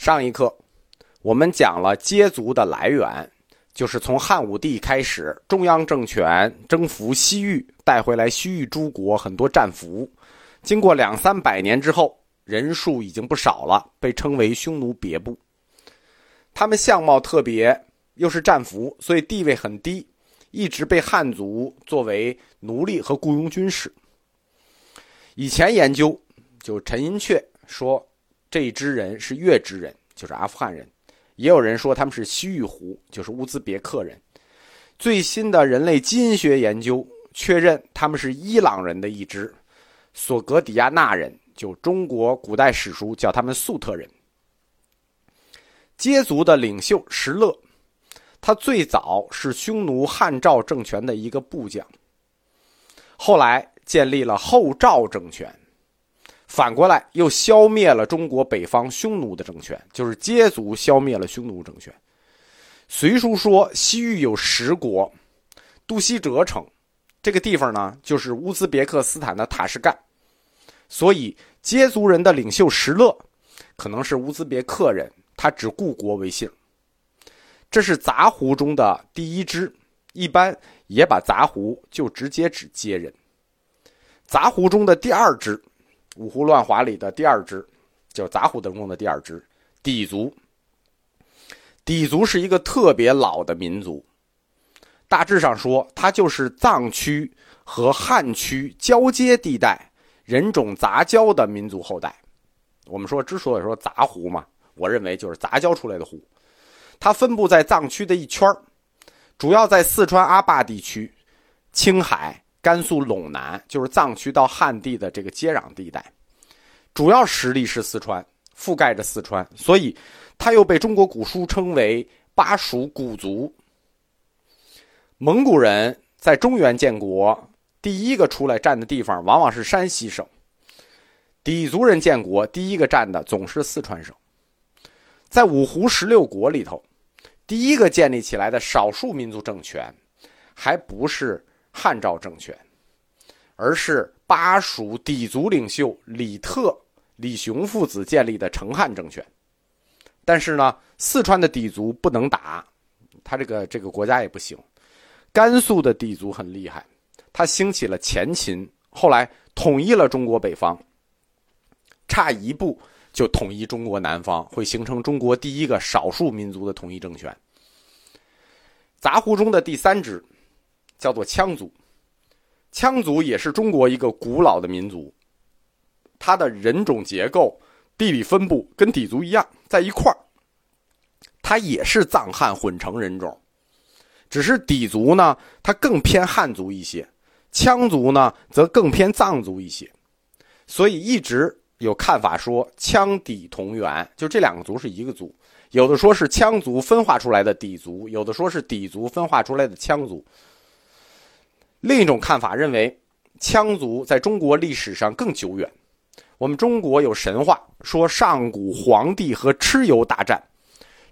上一课，我们讲了羯族的来源，就是从汉武帝开始，中央政权征服西域，带回来西域诸国很多战俘，经过两三百年之后，人数已经不少了，被称为匈奴别部。他们相貌特别，又是战俘，所以地位很低，一直被汉族作为奴隶和雇佣军使。以前研究，就陈寅恪说。这一支人是月支人，就是阿富汗人；也有人说他们是西域胡，就是乌兹别克人。最新的人类基因学研究确认他们是伊朗人的一支，索格底亚纳人，就中国古代史书叫他们粟特人。羯族的领袖石勒，他最早是匈奴汉赵政权的一个部将，后来建立了后赵政权。反过来又消灭了中国北方匈奴的政权，就是羯族消灭了匈奴政权。《隋书》说西域有十国，杜西哲城，这个地方呢就是乌兹别克斯坦的塔什干，所以羯族人的领袖石勒可能是乌兹别克人，他只顾国为姓。这是杂胡中的第一支，一般也把杂胡就直接指羯人。杂胡中的第二支。五胡乱华里的第二支，就是杂胡等中的第二支，氐族。氐族是一个特别老的民族，大致上说，它就是藏区和汉区交接地带人种杂交的民族后代。我们说，之所以说杂胡嘛，我认为就是杂交出来的胡。它分布在藏区的一圈主要在四川阿坝地区、青海。甘肃陇南就是藏区到汉地的这个接壤地带，主要实力是四川，覆盖着四川，所以它又被中国古书称为巴蜀古族。蒙古人在中原建国，第一个出来占的地方往往是山西省；氐族人建国，第一个占的总是四川省。在五胡十六国里头，第一个建立起来的少数民族政权，还不是。汉赵政权，而是巴蜀氐族领袖李特、李雄父子建立的成汉政权。但是呢，四川的氐族不能打，他这个这个国家也不行。甘肃的氐族很厉害，他兴起了前秦，后来统一了中国北方，差一步就统一中国南方，会形成中国第一个少数民族的统一政权。杂胡中的第三支。叫做羌族，羌族也是中国一个古老的民族，它的人种结构、地理分布跟氐族一样，在一块儿。它也是藏汉混成人种，只是氐族呢，它更偏汉族一些；羌族呢，则更偏藏族一些。所以一直有看法说羌底同源，就这两个族是一个族。有的说是羌族分化出来的氐族，有的说是氐族分化出来的羌族。另一种看法认为，羌族在中国历史上更久远。我们中国有神话说，上古皇帝和蚩尤大战，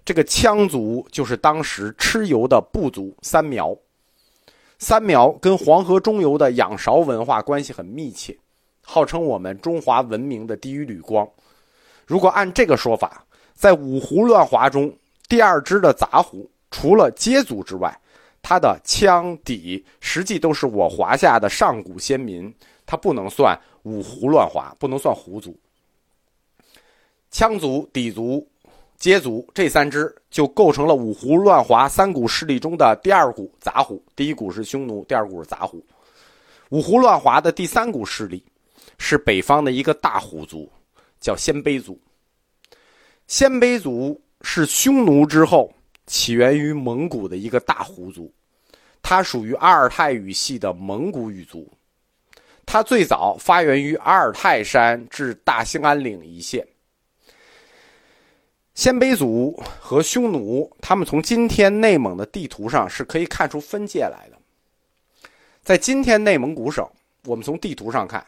这个羌族就是当时蚩尤的部族三苗。三苗跟黄河中游的仰韶文化关系很密切，号称我们中华文明的第一缕光。如果按这个说法，在五胡乱华中，第二支的杂胡，除了羯族之外。他的羌氐实际都是我华夏的上古先民，他不能算五胡乱华，不能算胡族。羌族、氐族、羯族这三支就构成了五胡乱华三股势力中的第二股杂胡。第一股是匈奴，第二股是杂胡。五胡乱华的第三股势力是北方的一个大胡族，叫鲜卑族。鲜卑族是匈奴之后。起源于蒙古的一个大胡族，它属于阿尔泰语系的蒙古语族。它最早发源于阿尔泰山至大兴安岭一线。鲜卑族和匈奴，他们从今天内蒙的地图上是可以看出分界来的。在今天内蒙古省，我们从地图上看，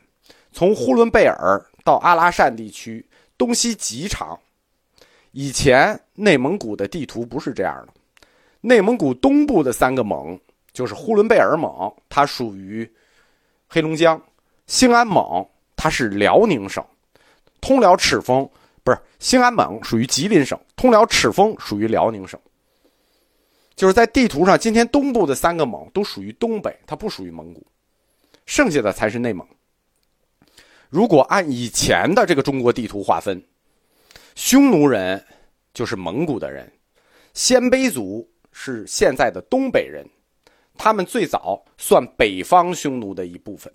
从呼伦贝尔到阿拉善地区，东西极长。以前内蒙古的地图不是这样的，内蒙古东部的三个蒙就是呼伦贝尔蒙，它属于黑龙江；兴安蒙它是辽宁省，通辽赤峰不是兴安盟属于吉林省，通辽赤峰属于辽宁省。就是在地图上，今天东部的三个蒙都属于东北，它不属于蒙古，剩下的才是内蒙。如果按以前的这个中国地图划分，匈奴人就是蒙古的人，鲜卑族是现在的东北人，他们最早算北方匈奴的一部分。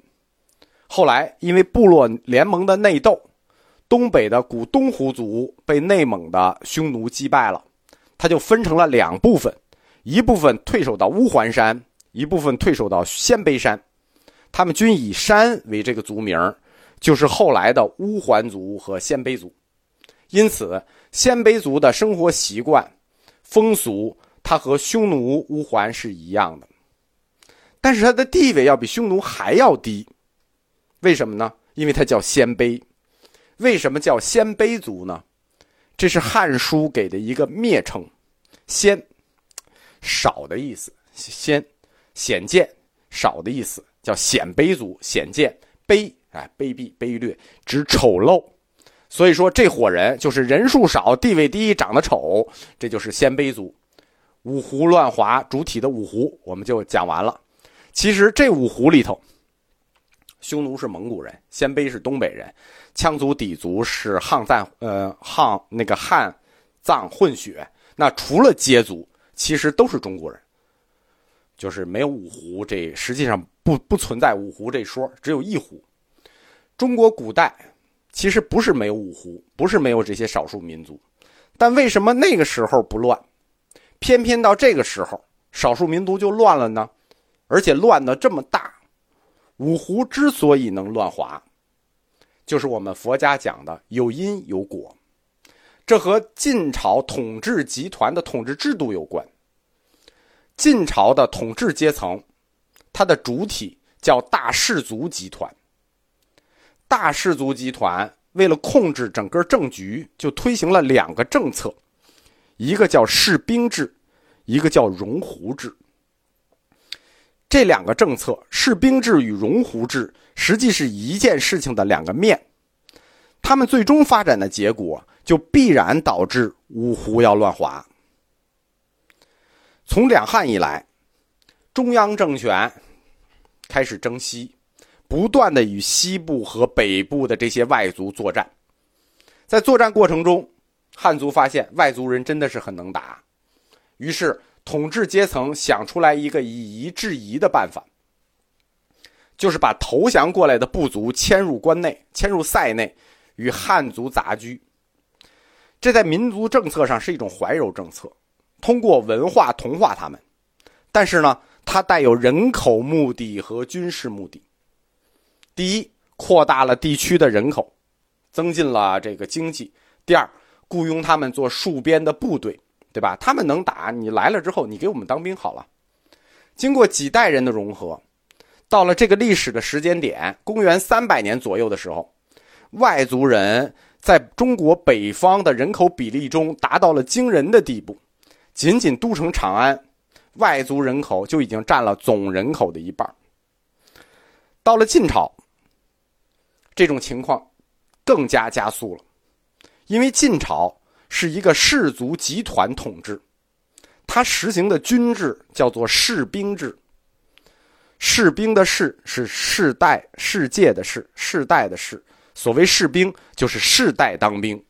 后来因为部落联盟的内斗，东北的古东胡族被内蒙的匈奴击败了，他就分成了两部分。一部分退守到乌桓山，一部分退守到鲜卑山，他们均以山为这个族名，就是后来的乌桓族和鲜卑族。因此，鲜卑族的生活习惯、风俗，它和匈奴、乌桓是一样的，但是它的地位要比匈奴还要低。为什么呢？因为它叫鲜卑。为什么叫鲜卑族呢？这是《汉书》给的一个蔑称，鲜。少的意思，鲜显见少的意思，叫鲜卑族。显见卑，哎，卑鄙、卑劣，指丑陋。所以说，这伙人就是人数少、地位低、长得丑，这就是鲜卑族。五胡乱华主体的五胡，我们就讲完了。其实这五胡里头，匈奴是蒙古人，鲜卑是东北人，羌族、氐族是汉藏，呃，汉那个汉藏混血。那除了羯族。其实都是中国人，就是没有五胡，这实际上不不存在五胡这说，只有一胡。中国古代其实不是没有五胡，不是没有这些少数民族，但为什么那个时候不乱，偏偏到这个时候少数民族就乱了呢？而且乱的这么大，五胡之所以能乱华，就是我们佛家讲的有因有果。这和晋朝统治集团的统治制度有关。晋朝的统治阶层，它的主体叫大氏族集团。大氏族集团为了控制整个政局，就推行了两个政策，一个叫士兵制，一个叫戎胡制。这两个政策，士兵制与戎胡制，实际是一件事情的两个面。他们最终发展的结果。就必然导致五胡要乱华。从两汉以来，中央政权开始征西，不断的与西部和北部的这些外族作战。在作战过程中，汉族发现外族人真的是很能打，于是统治阶层想出来一个以夷制夷的办法，就是把投降过来的部族迁入关内，迁入塞内，与汉族杂居。这在民族政策上是一种怀柔政策，通过文化同化他们，但是呢，它带有人口目的和军事目的。第一，扩大了地区的人口，增进了这个经济；第二，雇佣他们做戍边的部队，对吧？他们能打，你来了之后，你给我们当兵好了。经过几代人的融合，到了这个历史的时间点，公元三百年左右的时候，外族人。在中国北方的人口比例中达到了惊人的地步，仅仅都城长安，外族人口就已经占了总人口的一半。到了晋朝，这种情况更加加速了，因为晋朝是一个氏族集团统治，它实行的军制叫做士兵制。士兵的士是世代世界的世世代的世。所谓士兵，就是世代当兵，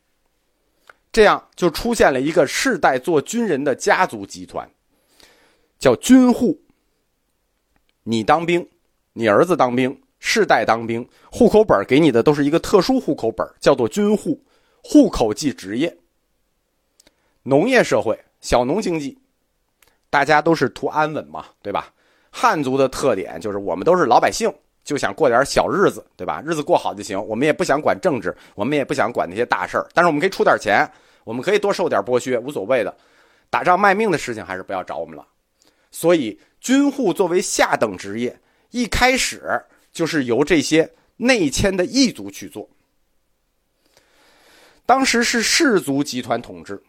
这样就出现了一个世代做军人的家族集团，叫军户。你当兵，你儿子当兵，世代当兵，户口本给你的都是一个特殊户口本，叫做军户，户口即职业。农业社会，小农经济，大家都是图安稳嘛，对吧？汉族的特点就是我们都是老百姓。就想过点小日子，对吧？日子过好就行。我们也不想管政治，我们也不想管那些大事儿。但是我们可以出点钱，我们可以多受点剥削，无所谓的。打仗卖命的事情还是不要找我们了。所以，军户作为下等职业，一开始就是由这些内迁的异族去做。当时是氏族集团统治，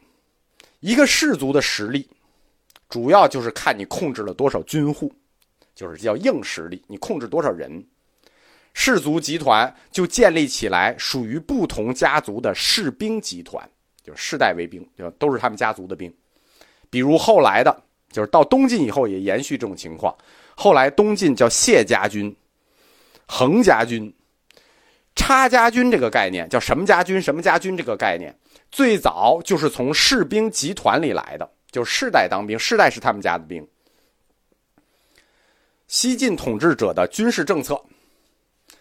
一个氏族的实力，主要就是看你控制了多少军户。就是叫硬实力，你控制多少人？氏族集团就建立起来属于不同家族的士兵集团，就是世代为兵，就都是他们家族的兵。比如后来的，就是到东晋以后也延续这种情况。后来东晋叫谢家军、横家军、差家军，这个概念叫什么家军？什么家军？这个概念最早就是从士兵集团里来的，就世代当兵，世代是他们家的兵。西晋统治者的军事政策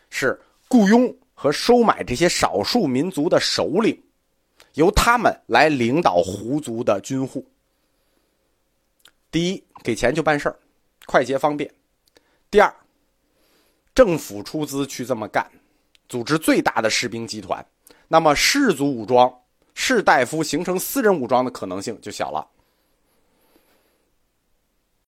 是雇佣和收买这些少数民族的首领，由他们来领导胡族的军户。第一，给钱就办事儿，快捷方便；第二，政府出资去这么干，组织最大的士兵集团，那么士族武装、士大夫形成私人武装的可能性就小了。